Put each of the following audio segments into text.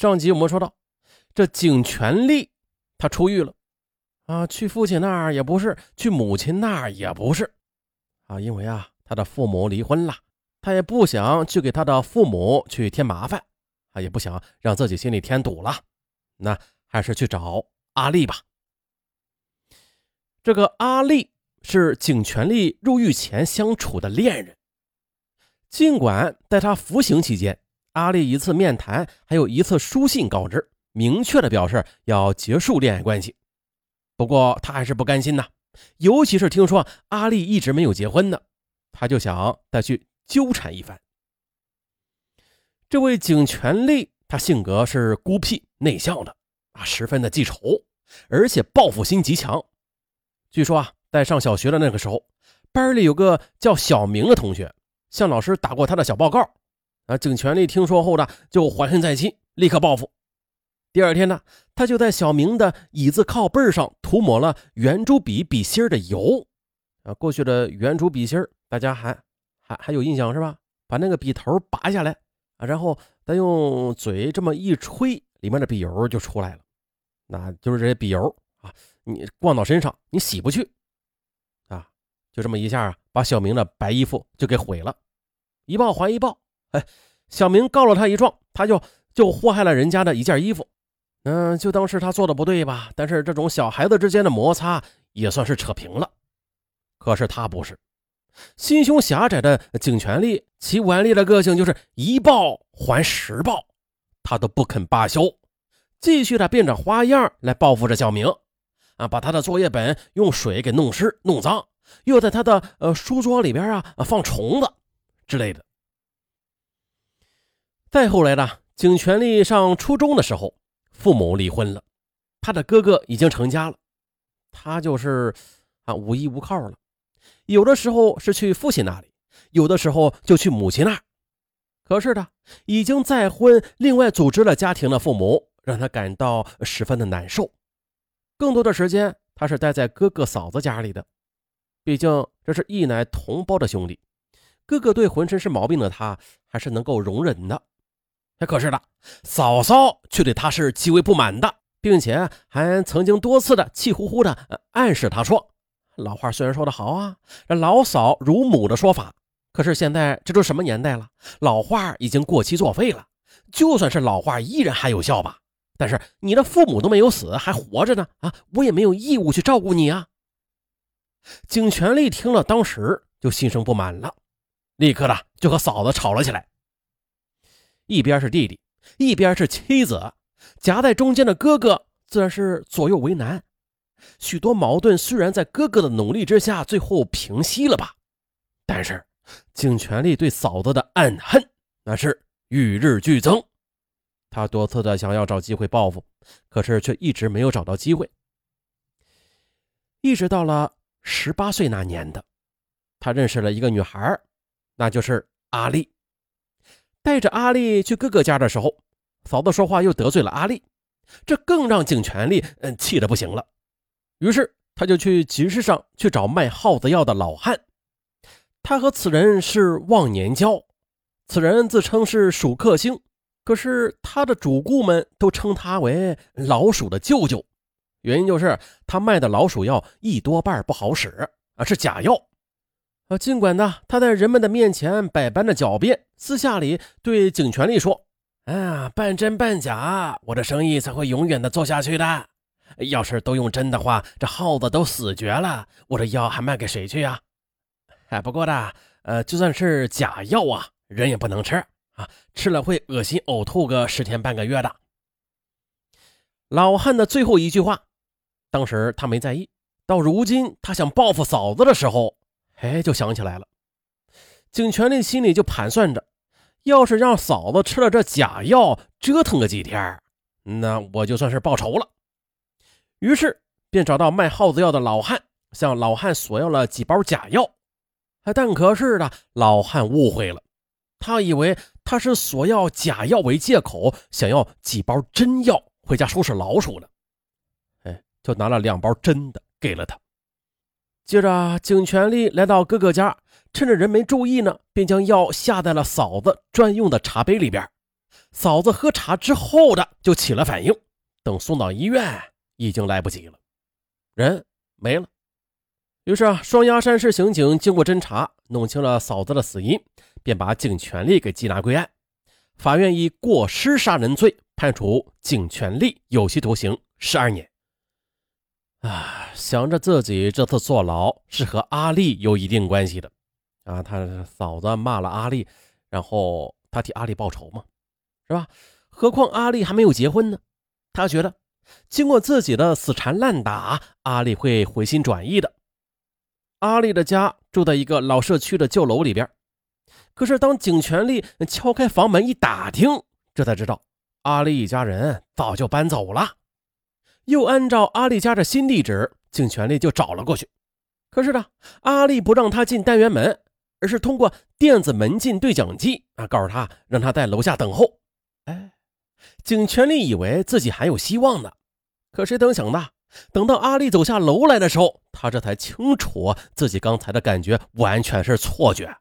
上集我们说到，这景全力他出狱了，啊，去父亲那儿也不是，去母亲那儿也不是，啊，因为啊，他的父母离婚了，他也不想去给他的父母去添麻烦，啊，也不想让自己心里添堵了，那还是去找阿丽吧。这个阿丽是景全力入狱前相处的恋人。尽管在他服刑期间，阿丽一次面谈，还有一次书信告知，明确的表示要结束恋爱关系。不过他还是不甘心呐，尤其是听说阿丽一直没有结婚呢，他就想再去纠缠一番。这位景全力，他性格是孤僻内向的啊，十分的记仇，而且报复心极强。据说啊，在上小学的那个时候，班里有个叫小明的同学，向老师打过他的小报告。啊，景全力听说后呢，就怀恨在心，立刻报复。第二天呢，他就在小明的椅子靠背上涂抹了圆珠笔笔芯的油。啊，过去的圆珠笔芯大家还还还有印象是吧？把那个笔头拔下来啊，然后再用嘴这么一吹，里面的笔油就出来了。那就是这些笔油啊。你灌到身上，你洗不去，啊，就这么一下啊，把小明的白衣服就给毁了，一报还一报，哎，小明告了他一状，他就就祸害了人家的一件衣服，嗯，就当是他做的不对吧，但是这种小孩子之间的摩擦也算是扯平了，可是他不是，心胸狭窄的景全力，其顽劣的个性就是一报还十报，他都不肯罢休，继续的变着花样来报复着小明。啊，把他的作业本用水给弄湿、弄脏，又在他的呃书桌里边啊放虫子之类的。再后来呢，景全力上初中的时候，父母离婚了，他的哥哥已经成家了，他就是啊无依无靠了。有的时候是去父亲那里，有的时候就去母亲那。可是呢，已经再婚、另外组织了家庭的父母，让他感到十分的难受。更多的时间，他是待在哥哥嫂子家里的，毕竟这是一奶同胞的兄弟，哥哥对浑身是毛病的他还是能够容忍的。可是的，嫂嫂却对他是极为不满的，并且还曾经多次的气呼呼的暗示他说：“老话虽然说的好啊，这老嫂如母的说法，可是现在这都什么年代了，老话已经过期作废了，就算是老话，依然还有效吧。”但是你的父母都没有死，还活着呢啊！我也没有义务去照顾你啊。景全力听了，当时就心生不满了，立刻的就和嫂子吵了起来。一边是弟弟，一边是妻子，夹在中间的哥哥自然是左右为难。许多矛盾虽然在哥哥的努力之下最后平息了吧，但是景全力对嫂子的暗恨那是与日俱增。他多次的想要找机会报复，可是却一直没有找到机会。一直到了十八岁那年的，他认识了一个女孩，那就是阿丽。带着阿丽去哥哥家的时候，嫂子说话又得罪了阿丽，这更让景全力嗯气得不行了。于是他就去集市上去找卖耗子药的老汉，他和此人是忘年交，此人自称是鼠克星。可是他的主顾们都称他为老鼠的舅舅，原因就是他卖的老鼠药一多半不好使啊，是假药啊。尽管呢，他在人们的面前百般的狡辩，私下里对警权力说：“哎呀，半真半假，我的生意才会永远的做下去的。要是都用真的话，这耗子都死绝了，我的药还卖给谁去呀？哎，不过的，呃，就算是假药啊，人也不能吃啊。”吃了会恶心呕吐个十天半个月的。老汉的最后一句话，当时他没在意，到如今他想报复嫂子的时候，哎，就想起来了。景全力心里就盘算着，要是让嫂子吃了这假药，折腾个几天，那我就算是报仇了。于是便找到卖耗子药的老汉，向老汉索要了几包假药。但可是呢，老汉误会了，他以为。他是索要假药为借口，想要几包真药回家收拾老鼠呢。哎，就拿了两包真的给了他。接着，景全力来到哥哥家，趁着人没注意呢，便将药下在了嫂子专用的茶杯里边。嫂子喝茶之后的就起了反应，等送到医院已经来不及了，人没了。于是啊，双鸭山市刑警经过侦查，弄清了嫂子的死因，便把景全利给缉拿归案。法院以过失杀人罪判处景全利有期徒刑十二年。啊，想着自己这次坐牢是和阿丽有一定关系的，啊，他嫂子骂了阿丽，然后他替阿丽报仇嘛，是吧？何况阿丽还没有结婚呢，他觉得经过自己的死缠烂打，阿丽会回心转意的。阿丽的家住在一个老社区的旧楼里边，可是当景全利敲开房门一打听，这才知道阿丽一家人早就搬走了。又按照阿丽家的新地址，景全利就找了过去。可是呢，阿丽不让他进单元门，而是通过电子门禁对讲机啊，告诉他让他在楼下等候。哎，景全利以为自己还有希望呢，可谁曾想呢？等到阿丽走下楼来的时候，他这才清楚自己刚才的感觉完全是错觉，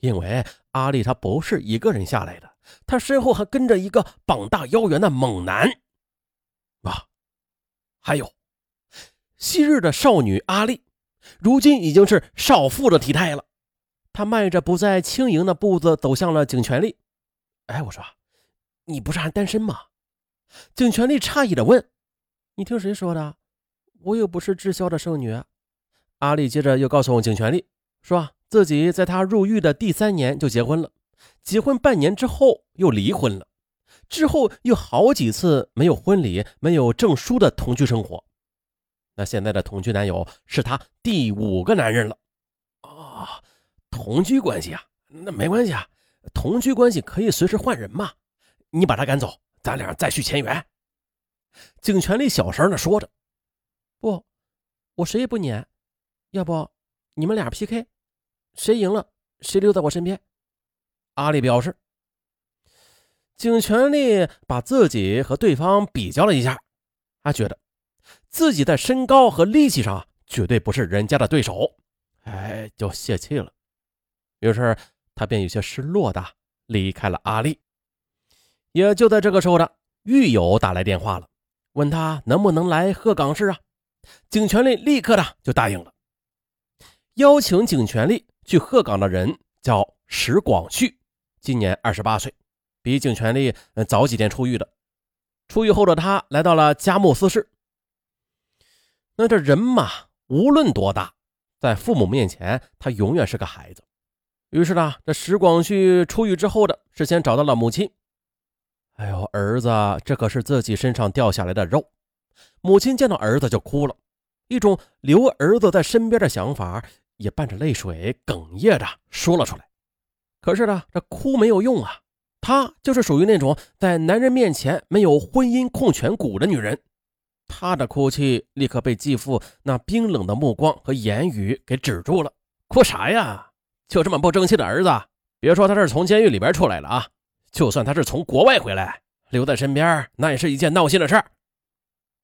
因为阿丽她不是一个人下来的，她身后还跟着一个膀大腰圆的猛男。还有昔日的少女阿丽，如今已经是少妇的体态了。她迈着不再轻盈的步子走向了景全利。哎，我说，你不是还单身吗？景全利诧异的问：“你听谁说的？”我又不是滞销的剩女，阿丽接着又告诉景全利，说自己在他入狱的第三年就结婚了，结婚半年之后又离婚了，之后又好几次没有婚礼、没有证书的同居生活。那现在的同居男友是他第五个男人了。啊，同居关系啊，那没关系啊，同居关系可以随时换人嘛。你把他赶走，咱俩再续前缘。景全利小声的说着。不，我谁也不撵。要不你们俩 PK，谁赢了谁留在我身边。阿丽表示。景全力把自己和对方比较了一下，他觉得自己在身高和力气上绝对不是人家的对手，哎，就泄气了。于是他便有些失落的离开了阿丽。也就在这个时候的狱友打来电话了，问他能不能来鹤岗市啊？景全利立刻的就答应了。邀请景全利去鹤岗的人叫石广旭，今年二十八岁，比景全利早几天出狱的。出狱后的他来到了佳木斯市。那这人嘛，无论多大，在父母面前，他永远是个孩子。于是呢，这石广旭出狱之后的，事先找到了母亲。哎呦，儿子，这可是自己身上掉下来的肉。母亲见到儿子就哭了，一种留儿子在身边的想法也伴着泪水哽咽着说了出来。可是呢，这哭没有用啊，她就是属于那种在男人面前没有婚姻控权骨的女人。她的哭泣立刻被继父那冰冷的目光和言语给止住了。哭啥呀？就这么不争气的儿子，别说他是从监狱里边出来了啊，就算他是从国外回来，留在身边那也是一件闹心的事儿。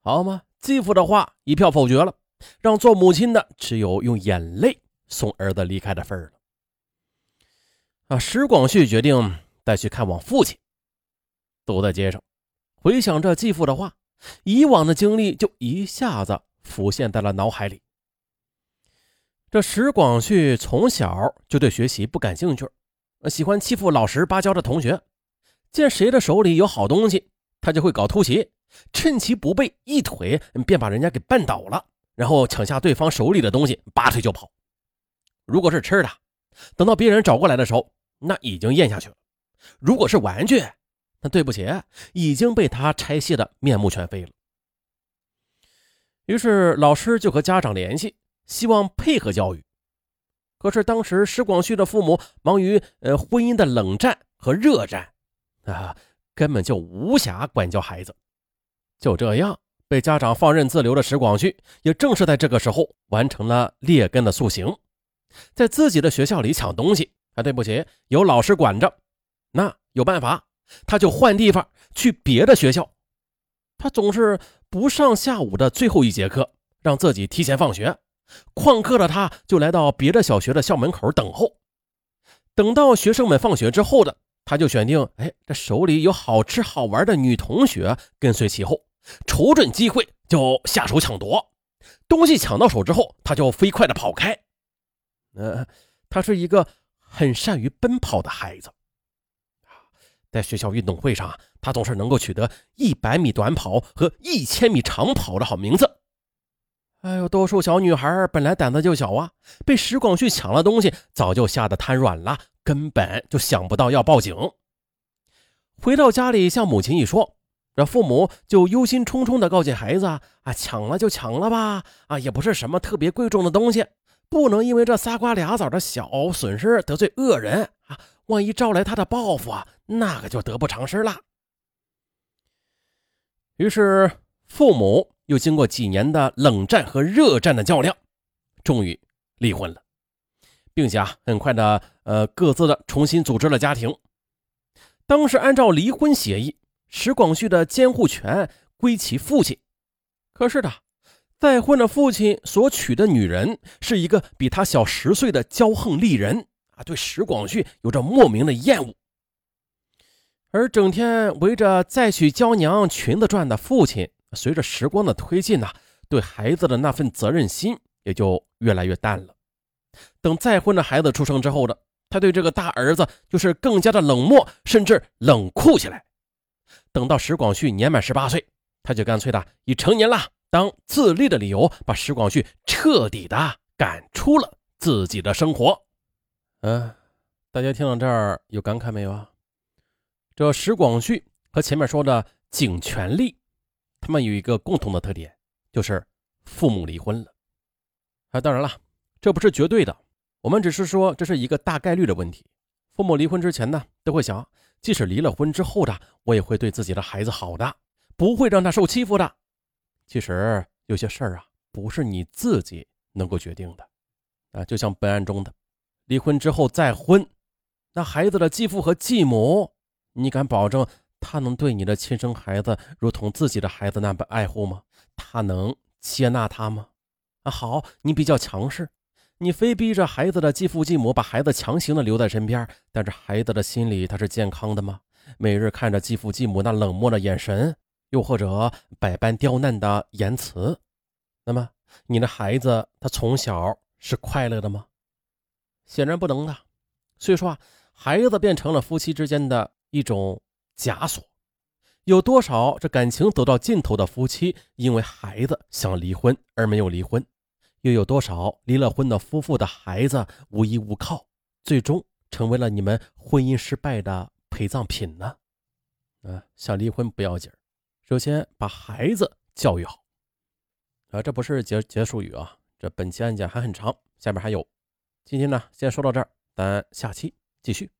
好吗？继父的话一票否决了，让做母亲的只有用眼泪送儿子离开的份儿了。啊，石广旭决定再去看望父亲。走在街上，回想着继父的话，以往的经历就一下子浮现在了脑海里。这石广旭从小就对学习不感兴趣，喜欢欺负老实巴交的同学，见谁的手里有好东西，他就会搞偷袭。趁其不备，一腿便把人家给绊倒了，然后抢下对方手里的东西，拔腿就跑。如果是吃的，等到别人找过来的时候，那已经咽下去了；如果是玩具，那对不起，已经被他拆卸的面目全非了。于是老师就和家长联系，希望配合教育。可是当时石广旭的父母忙于呃婚姻的冷战和热战，啊，根本就无暇管教孩子。就这样，被家长放任自流的石广旭，也正是在这个时候完成了劣根的塑形，在自己的学校里抢东西。啊，对不起，有老师管着，那有办法，他就换地方去别的学校。他总是不上下午的最后一节课，让自己提前放学。旷课的他就来到别的小学的校门口等候。等到学生们放学之后的，他就选定，哎，这手里有好吃好玩的女同学跟随其后，瞅准机会就下手抢夺。东西抢到手之后，他就飞快的跑开。呃，他是一个很善于奔跑的孩子。在学校运动会上，他总是能够取得一百米短跑和一千米长跑的好名次。哎呦，多数小女孩本来胆子就小啊，被石广旭抢了东西，早就吓得瘫软了，根本就想不到要报警。回到家里，向母亲一说，这父母就忧心忡忡地告诫孩子：“啊，抢了就抢了吧，啊，也不是什么特别贵重的东西，不能因为这仨瓜俩枣的小损失得罪恶人啊，万一招来他的报复啊，那可就得不偿失了。”于是父母。又经过几年的冷战和热战的较量，终于离婚了，并且啊，很快的呃各自的重新组织了家庭。当时按照离婚协议，石广旭的监护权归其父亲。可是的，再婚的父亲所娶的女人是一个比他小十岁的骄横丽人啊，对石广旭有着莫名的厌恶。而整天围着再娶娇娘裙子转的父亲。随着时光的推进呢，对孩子的那份责任心也就越来越淡了。等再婚的孩子出生之后的，他对这个大儿子就是更加的冷漠，甚至冷酷起来。等到石广旭年满十八岁，他就干脆的以成年了当自立的理由，把石广旭彻底的赶出了自己的生活。嗯，大家听到这儿有感慨没有啊？这石广旭和前面说的景全利。他们有一个共同的特点，就是父母离婚了。啊，当然了，这不是绝对的，我们只是说这是一个大概率的问题。父母离婚之前呢，都会想，即使离了婚之后的，我也会对自己的孩子好的，不会让他受欺负的。其实有些事儿啊，不是你自己能够决定的。啊，就像本案中的，离婚之后再婚，那孩子的继父和继母，你敢保证？他能对你的亲生孩子如同自己的孩子那般爱护吗？他能接纳他吗？啊，好，你比较强势，你非逼着孩子的继父继母把孩子强行的留在身边，但是孩子的心里他是健康的吗？每日看着继父继母那冷漠的眼神，又或者百般刁难的言辞，那么你的孩子他从小是快乐的吗？显然不能的。所以说啊，孩子变成了夫妻之间的一种。枷锁，有多少这感情走到尽头的夫妻，因为孩子想离婚而没有离婚？又有多少离了婚的夫妇的孩子无依无靠，最终成为了你们婚姻失败的陪葬品呢？啊，想离婚不要紧首先把孩子教育好。啊，这不是结结束语啊，这本期案件还很长，下面还有。今天呢，先说到这儿，咱下期继续。